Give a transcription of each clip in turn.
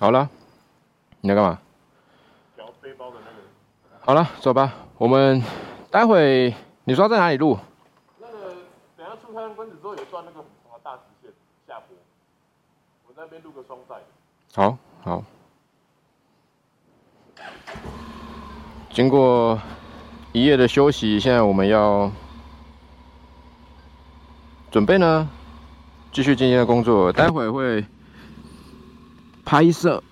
好了，你在干嘛？调背包的那个。好了，走吧。我们待会你说要在哪里录？那个等下出太阳关子之后有一段那个很长的大直线下坡，我那边录个双载。好好。经过一夜的休息，现在我们要准备呢，继续今天的工作。待会会拍摄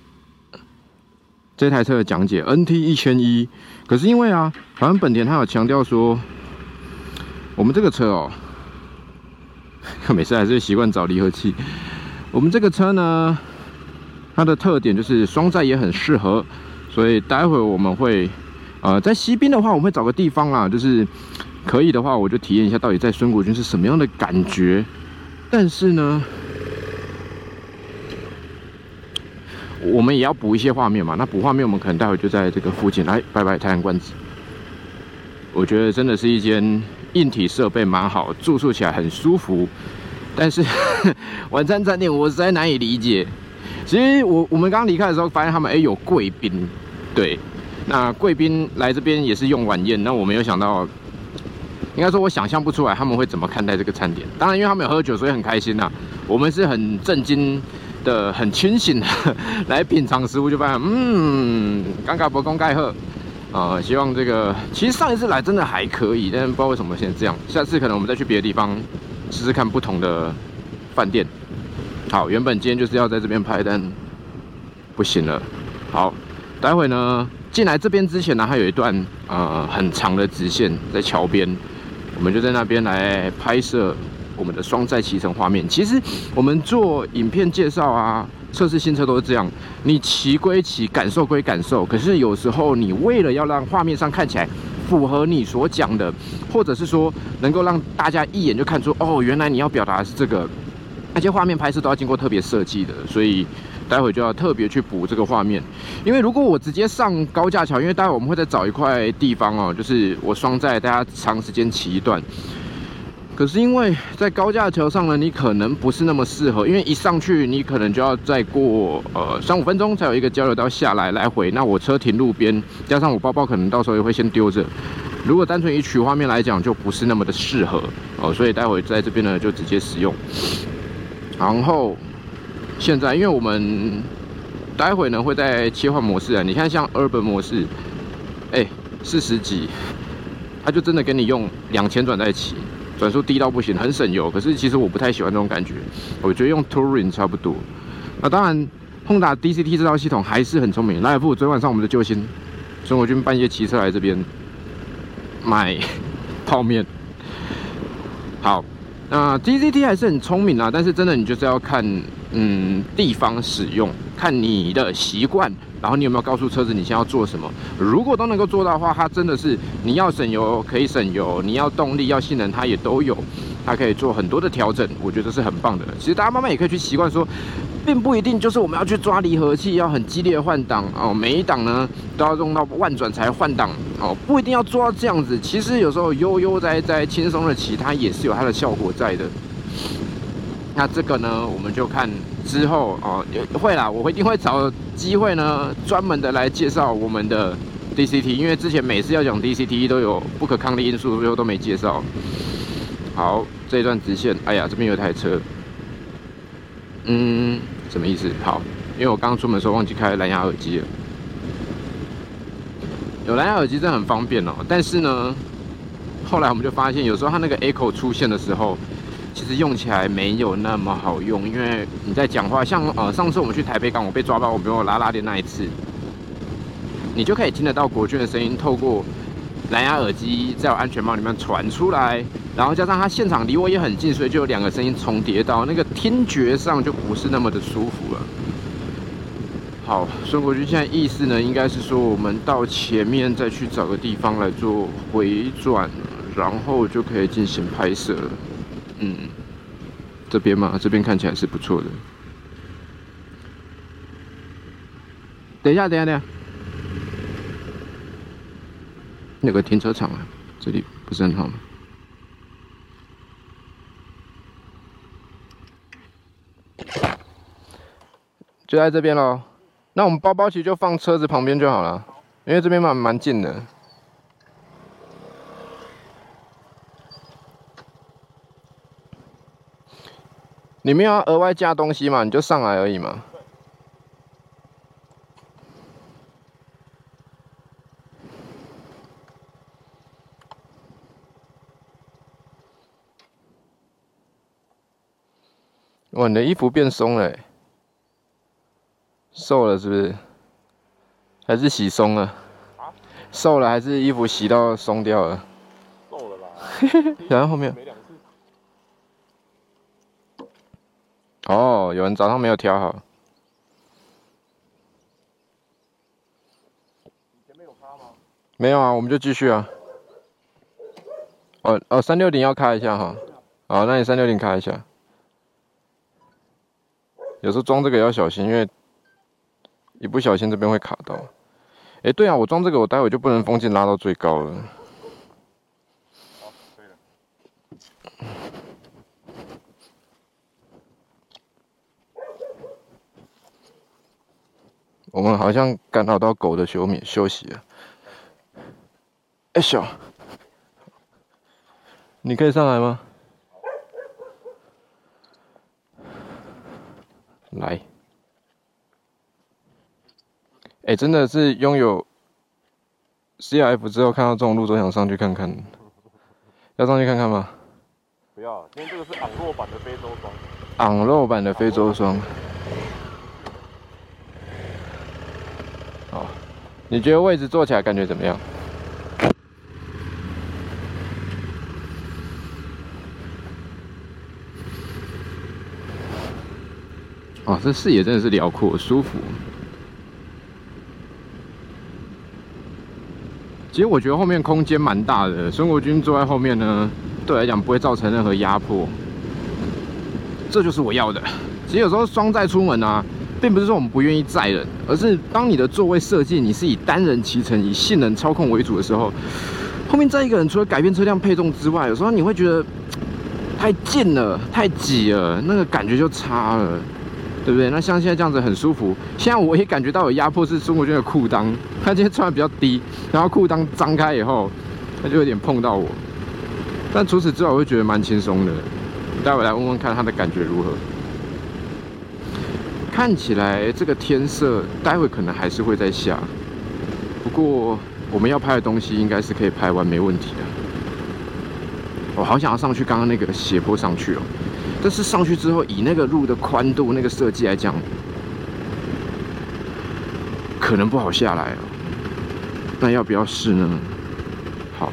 这台车的讲解，NT 一千一。可是因为啊，好像本田它有强调说，我们这个车哦，每次还是习惯找离合器。我们这个车呢，它的特点就是双载也很适合，所以待会我们会。呃，在西滨的话，我们会找个地方啊，就是可以的话，我就体验一下到底在孙国军是什么样的感觉。但是呢，我们也要补一些画面嘛。那补画面，我们可能待会就在这个附近来拜拜太阳观子。我觉得真的是一间硬体设备蛮好，住宿起来很舒服。但是 晚餐餐点我实在难以理解。其实我我们刚刚离开的时候，发现他们哎有贵宾，对。那贵宾来这边也是用晚宴，那我没有想到，应该说我想象不出来他们会怎么看待这个餐点。当然，因为他们有喝酒，所以很开心呐。我们是很震惊的、很清醒的 来品尝食物，就发现，嗯，尴尬不公盖喝啊。希望这个，其实上一次来真的还可以，但不知道为什么现在这样。下次可能我们再去别的地方试试看不同的饭店。好，原本今天就是要在这边拍，但不行了。好，待会呢？进来这边之前呢，还有一段呃很长的直线在桥边，我们就在那边来拍摄我们的双载骑乘画面。其实我们做影片介绍啊，测试新车都是这样，你骑归骑，感受归感受，可是有时候你为了要让画面上看起来符合你所讲的，或者是说能够让大家一眼就看出哦，原来你要表达是这个，那些画面拍摄都要经过特别设计的，所以。待会就要特别去补这个画面，因为如果我直接上高架桥，因为待会我们会再找一块地方哦，就是我双载大家长时间骑一段。可是因为在高架桥上呢，你可能不是那么适合，因为一上去你可能就要再过呃三五分钟才有一个交流道下来来回。那我车停路边，加上我包包可能到时候也会先丢着。如果单纯以取画面来讲，就不是那么的适合哦，所以待会在这边呢就直接使用，然后。现在，因为我们待会呢会在切换模式啊，你看像 Urban 模式，哎，四十几，它就真的跟你用两千转在一起，转速低到不行，很省油。可是其实我不太喜欢这种感觉，我觉得用 Touring 差不多。那当然轰达 DCT 这套系统还是很聪明。来不，昨天晚上我们的救星孙国军半夜骑车来这边买泡面，好。那 DCT 还是很聪明啊，但是真的你就是要看，嗯，地方使用，看你的习惯，然后你有没有告诉车子你先要做什么。如果都能够做到的话，它真的是你要省油可以省油，你要动力要性能它也都有，它可以做很多的调整，我觉得是很棒的。其实大家慢慢也可以去习惯说。并不一定就是我们要去抓离合器，要很激烈换挡哦，每一档呢都要用到万转才换挡哦，不一定要做到这样子。其实有时候悠悠哉哉、轻松的骑，它也是有它的效果在的。那这个呢，我们就看之后哦，会啦，我会一定会找机会呢，专门的来介绍我们的 DCT，因为之前每次要讲 DCT 都有不可抗力因素，最后都没介绍。好，这一段直线，哎呀，这边有台车，嗯。什么意思？好，因为我刚刚出门的时候忘记开蓝牙耳机了。有蓝牙耳机真的很方便哦，但是呢，后来我们就发现，有时候它那个 echo 出现的时候，其实用起来没有那么好用。因为你在讲话，像呃上次我们去台北港，我被抓包，我没有拉拉链那一次，你就可以听得到国军的声音透过蓝牙耳机在我安全帽里面传出来。然后加上他现场离我也很近，所以就有两个声音重叠到，那个听觉上就不是那么的舒服了。好，孙国军现在意思呢，应该是说我们到前面再去找个地方来做回转，然后就可以进行拍摄了。嗯，这边嘛，这边看起来是不错的。等一下，等一下，等一下，那个停车场啊，这里不是很好吗？就在这边喽，那我们包包其实就放车子旁边就好了，因为这边蛮蛮近的。你没有要额外加东西嘛？你就上来而已嘛。哇，你的衣服变松了，瘦了是不是？还是洗松了？瘦了还是衣服洗到松掉了？瘦了啦。然后后面。哦，有人早上没有调好。前面有开吗？没有啊，我们就继续啊。哦哦，三六零要开一下哈。好，那你三六零开一下。有时候装这个要小心，因为一不小心这边会卡到。哎，对啊，我装这个，我待会就不能风镜拉到最高了。好，可以了。我们好像干扰到狗的休眠休息了。哎，小，你可以上来吗？来，哎，真的是拥有 C F 之后，看到这种路都想上去看看。要上去看看吗？不要，今天这个是昂洛版的非洲双。昂洛版的非洲双。你觉得位置坐起来感觉怎么样？哦，这视野真的是辽阔，舒服。其实我觉得后面空间蛮大的，孙国军坐在后面呢，对我来讲不会造成任何压迫。这就是我要的。其实有时候双载出门啊，并不是说我们不愿意载人，而是当你的座位设计你是以单人骑乘、以性能操控为主的时候，后面载一个人，除了改变车辆配重之外，有时候你会觉得太近了、太挤了，那个感觉就差了。对不对？那像现在这样子很舒服。现在我也感觉到有压迫，是中国军的裤裆，他今天穿的比较低，然后裤裆张开以后，他就有点碰到我。但除此之外，我会觉得蛮轻松的。待会来问问看他的感觉如何。看起来这个天色，待会可能还是会在下。不过我们要拍的东西应该是可以拍完，没问题的。我好想要上去刚刚那个斜坡上去哦。但是上去之后，以那个路的宽度、那个设计来讲，可能不好下来哦。那要不要试呢？好，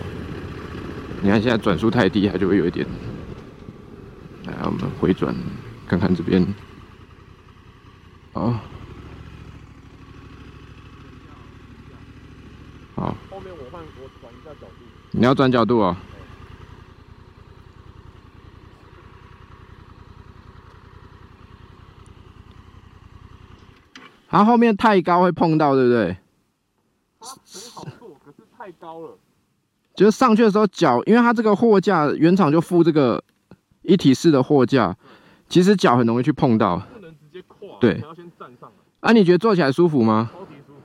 你看现在转速太低，它就会有一点。来，我们回转，看看这边。好。好。后面我换我转一下角度。你要转角度啊？它后面太高会碰到，对不对？很好做，可是太高了。就是上去的时候脚，因为它这个货架原厂就附这个一体式的货架，其实脚很容易去碰到。对，要先站上。啊，你觉得坐起来舒服吗？超级舒服。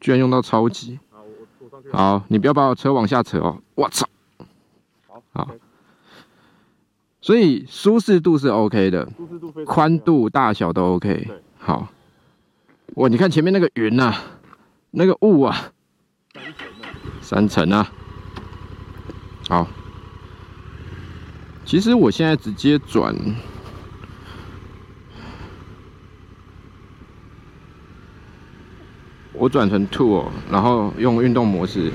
居然用到超级。好，我坐上去。好，你不要把我车往下扯哦。我操！好。好。所以舒适度是 OK 的，舒适度非常。宽度大小都 OK。对。好。哇，你看前面那个云呐，那个雾啊，三层啊，三层啊，好。其实我现在直接转，我转成 Two，然后用运动模式，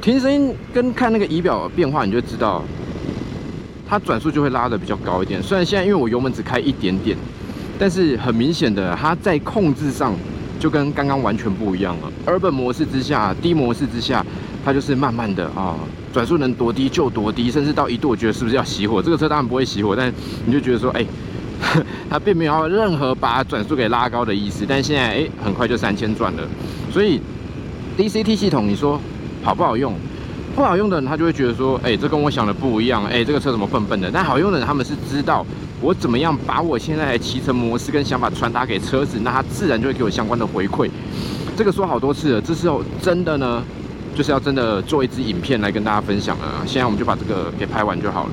听声音跟看那个仪表变化，你就知道，它转速就会拉的比较高一点。虽然现在因为我油门只开一点点。但是很明显的，它在控制上就跟刚刚完全不一样了。Urban 模式之下，低模式之下，它就是慢慢的啊，转速能多低就多低，甚至到一度我觉得是不是要熄火？这个车当然不会熄火，但你就觉得说，哎，它并没有任何把转速给拉高的意思。但现在哎，很快就三千转了，所以 DCT 系统你说好不好用？不好用的人他就会觉得说，哎，这跟我想的不一样，哎，这个车怎么笨笨的？但好用的人他们是知道。我怎么样把我现在的骑乘模式跟想法传达给车子，那它自然就会给我相关的回馈。这个说好多次了，这时候真的呢，就是要真的做一支影片来跟大家分享了。现在我们就把这个给拍完就好了。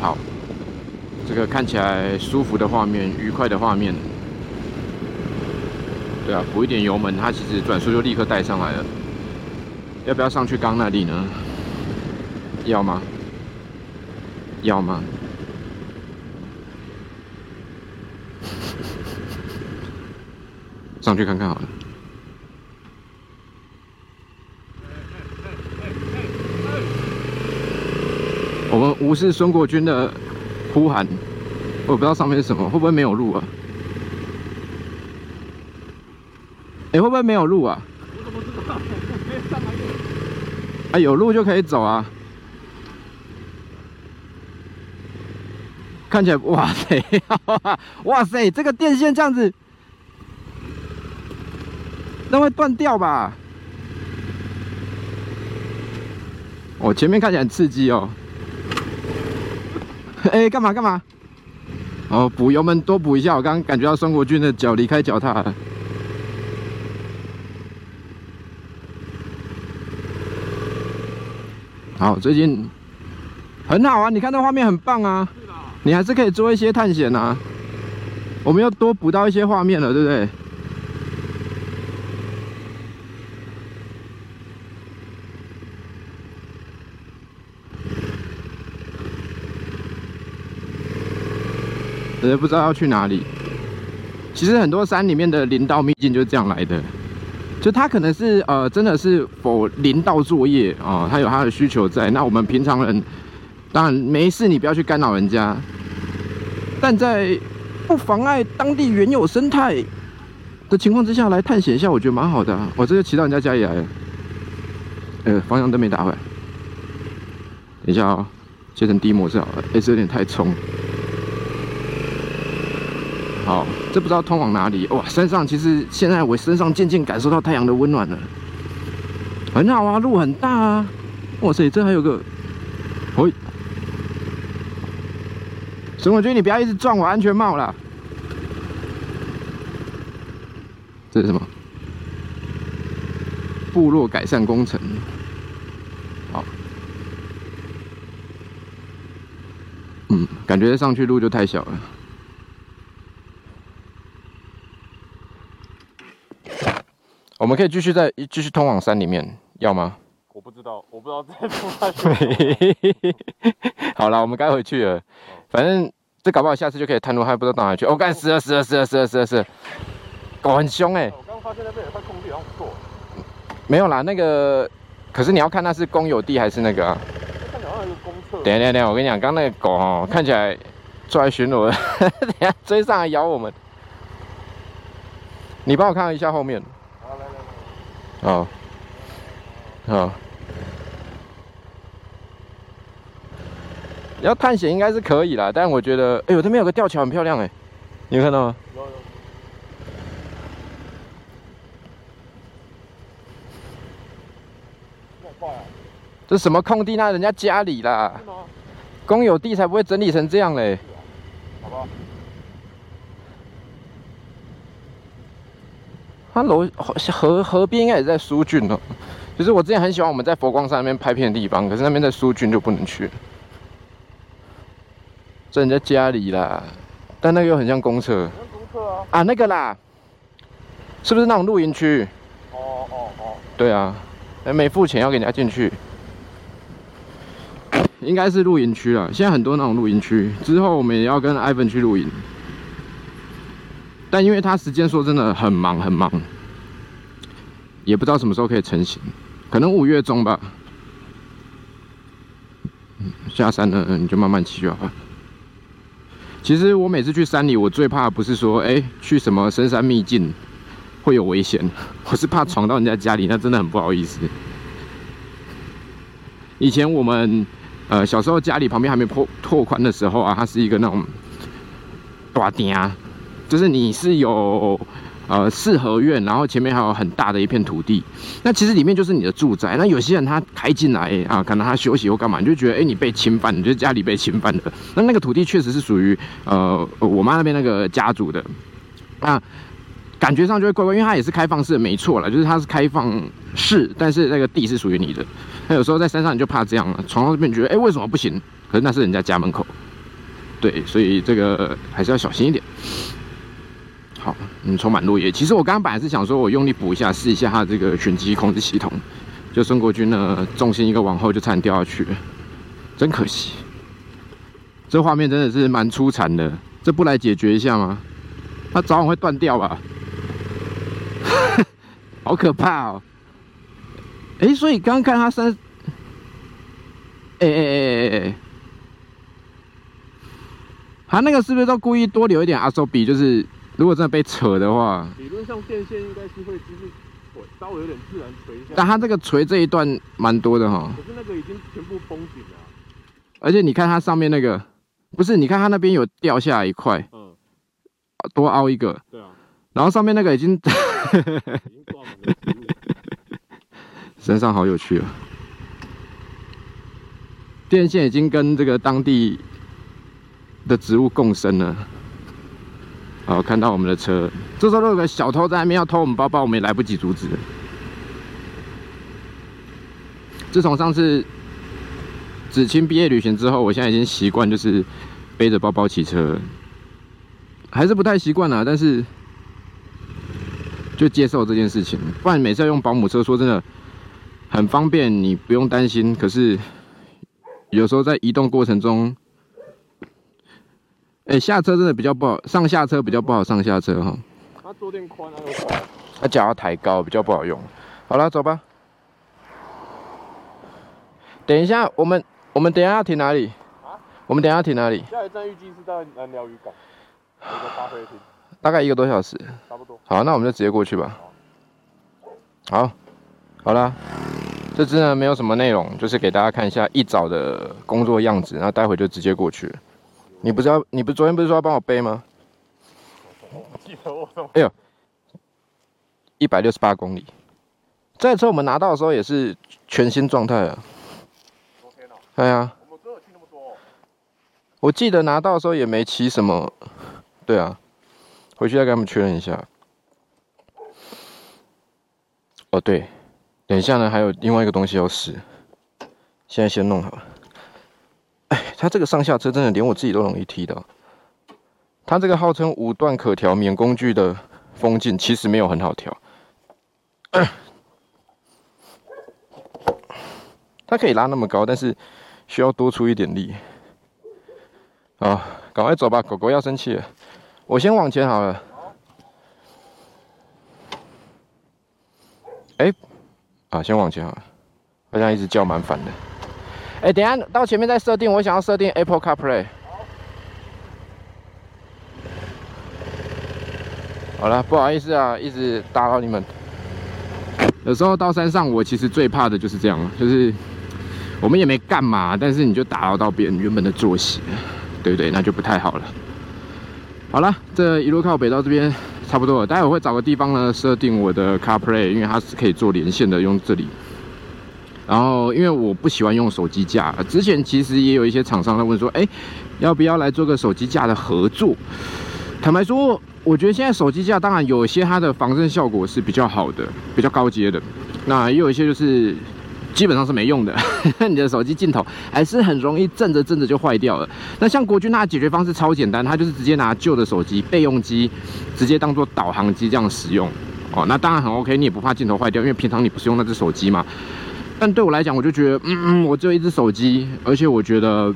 好，这个看起来舒服的画面，愉快的画面。对啊，补一点油门，它其实转速就立刻带上来了。要不要上去刚那里呢？要吗？要吗？上去看看好了。我们无视孙国军的呼喊，我不知道上面是什么，会不会没有路啊？哎，会不会没有路啊？我怎么知道？啊，有路就可以走啊。看起来，哇塞，哇塞，这个电线这样子，那会断掉吧？哦，前面看起来很刺激哦。哎，干嘛干嘛？哦，补油门多补一下，我刚刚感觉到孙国军的脚离开脚踏了。好，最近很好啊，你看这画面很棒啊，你还是可以做一些探险啊。我们又多补到一些画面了，对不对？也，不知道要去哪里。其实很多山里面的林道秘境就是这样来的。就它可能是呃，真的是否林道作业啊，它有它的需求在。那我们平常人当然没事，你不要去干扰人家，但在不妨碍当地原有生态的情况之下来探险一下，我觉得蛮好的。我这就骑到人家家里来了，呃，方向灯没打回来。等一下哦，切成低模式好了，哎，这有点太冲。好，这不知道通往哪里哇！山上其实现在我身上渐渐感受到太阳的温暖了，很好啊，路很大啊！哇塞，这还有个，喂，沈伟军，你不要一直撞我安全帽啦！这是什么？部落改善工程。好，嗯，感觉上去路就太小了。我们可以继续在继续通往山里面，要吗？我不知道，我不知道再出发去。好了，我们该回去了。反正这搞不好下次就可以探路，还不知道到哪去。我干死了死了死了死了死了死了！狗很凶哎。我刚发现那边有块空地，好像不错。没有啦，那个可是你要看那是公有地还是那个啊？看起来好像一个公厕。等下等下等，我跟你讲，刚那个狗哦，看起来坐在巡逻，等下追上来咬我们。你帮我看一下后面。好，好，要探险应该是可以啦，但我觉得，哎呦，这边有个吊桥很漂亮哎，你有看到吗？有有。这什么空地？那人家家里啦，公有地才不会整理成这样嘞。好它楼河河边应该也在苏郡哦。其实我之前很喜欢我们在佛光山那边拍片的地方，可是那边在苏郡就不能去。在人家家里啦，但那个又很像公厕。公厕啊！啊，那个啦，是不是那种露营区？哦哦哦。对啊，没付钱要给人家进去，应该是露营区了。现在很多那种露营区，之后我们也要跟 Ivan 去露营。但因为他时间说真的很忙很忙，也不知道什么时候可以成型，可能五月中吧。下山了你就慢慢骑就好。其实我每次去山里，我最怕不是说哎去什么深山秘境会有危险，我是怕闯到人家家里，那真的很不好意思。以前我们呃小时候家里旁边还没破拓宽的时候啊，它是一个那种大店。就是你是有呃四合院，然后前面还有很大的一片土地，那其实里面就是你的住宅。那有些人他开进来啊，可能他休息或干嘛，你就觉得哎你被侵犯，你觉得家里被侵犯了。那那个土地确实是属于呃我妈那边那个家族的，那感觉上就会怪怪，因为它也是开放式的，没错了，就是它是开放式，但是那个地是属于你的。那有时候在山上你就怕这样了，闯到这边觉得哎为什么不行？可是那是人家家门口。对，所以这个还是要小心一点。好，嗯，充满落叶。其实我刚刚本来是想说，我用力补一下，试一下它这个拳击控制系统。就孙国军呢，重心一个往后就差点掉下去，真可惜。这画面真的是蛮出残的，这不来解决一下吗？它早晚会断掉吧？好可怕哦！哎，所以刚刚看他三，哎哎哎哎哎。他那个是不是都故意多留一点阿手比？就是如果真的被扯的话，理论上电线应该是会就是垂，稍微有点自然垂一下。但它这个垂这一段蛮多的哈。可是那个已经全部封紧了。而且你看它上面那个，不是？你看它那边有掉下来一块，嗯，多凹一个。对啊。然后上面那个已经，身上好有趣啊！电线已经跟这个当地。的植物共生了。好，看到我们的车，这时候有个小偷在那边要偷我们包包，我们也来不及阻止。自从上次子清毕业旅行之后，我现在已经习惯就是背着包包骑车，还是不太习惯啊，但是就接受这件事情。不然每次要用保姆车，说真的很方便，你不用担心。可是有时候在移动过程中，哎，下车真的比较不好，上下车比较不好上下车哈。它坐垫宽，啊，它脚要抬高，比较不好用。好了，走吧。等一下，我们我们等一下要停哪里？啊？我们等一下要停哪里？下一站预计是在南寮渔港，一个咖啡厅。大概一个多小时。差不多。好，那我们就直接过去吧。好，好了，这支呢没有什么内容，就是给大家看一下一早的工作样子，然后待会就直接过去。你不是要？你不昨天不是说要帮我背吗？记得我哎呦，一百六十八公里。这车我们拿到的时候也是全新状态啊。昨天啊？对啊。我们真有骑那么多？我记得拿到的时候也没骑什么。对啊。回去再跟他们确认一下。哦对，等一下呢，还有另外一个东西要试。现在先弄好。哎，它这个上下车真的连我自己都容易踢到。它这个号称五段可调免工具的风镜，其实没有很好调。它可以拉那么高，但是需要多出一点力。啊，赶快走吧，狗狗要生气了。我先往前好了。哎，啊，先往前好了。好像一直叫蛮烦的。哎，等下到前面再设定，我想要设定 Apple CarPlay。好了，不好意思啊，一直打扰你们。有时候到山上，我其实最怕的就是这样，就是我们也没干嘛，但是你就打扰到别人原本的作息，对不对？那就不太好了。好了，这一路靠北到这边差不多了，待会我会找个地方呢设定我的 CarPlay，因为它是可以做连线的，用这里。然后，因为我不喜欢用手机架，之前其实也有一些厂商在问说，哎，要不要来做个手机架的合作？坦白说，我觉得现在手机架当然有一些它的防震效果是比较好的，比较高阶的，那也有一些就是基本上是没用的，你的手机镜头还是很容易震着震着就坏掉了。那像国军它的解决方式超简单，它就是直接拿旧的手机备用机，直接当做导航机这样使用。哦，那当然很 OK，你也不怕镜头坏掉，因为平常你不是用那只手机嘛。但对我来讲，我就觉得，嗯嗯，我只有一只手机，而且我觉得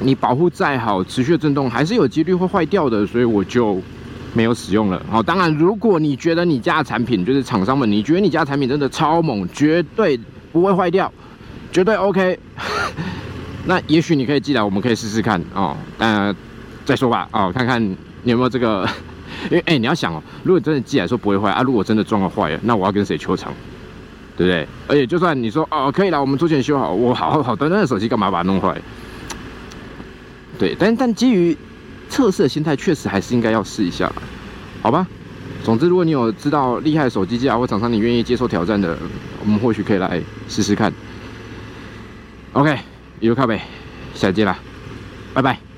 你保护再好，持续的震动还是有几率会坏掉的，所以我就没有使用了。好，当然，如果你觉得你家的产品，就是厂商们，你觉得你家产品真的超猛，绝对不会坏掉，绝对 OK，那也许你可以寄来，我们可以试试看哦。但再说吧，哦，看看你有没有这个，因为哎，你要想哦，如果真的寄来说不会坏啊，如果真的装了坏了，那我要跟谁求偿？对不对？而且就算你说哦，可以了，我们出钱修好，我好好好端端的手机干嘛把它弄坏？对，但但基于测试的心态，确实还是应该要试一下，好吧？总之，如果你有知道厉害的手机架或厂商，你愿意接受挑战的，我们或许可以来试试看。OK，一路靠北，下期见啦，拜拜。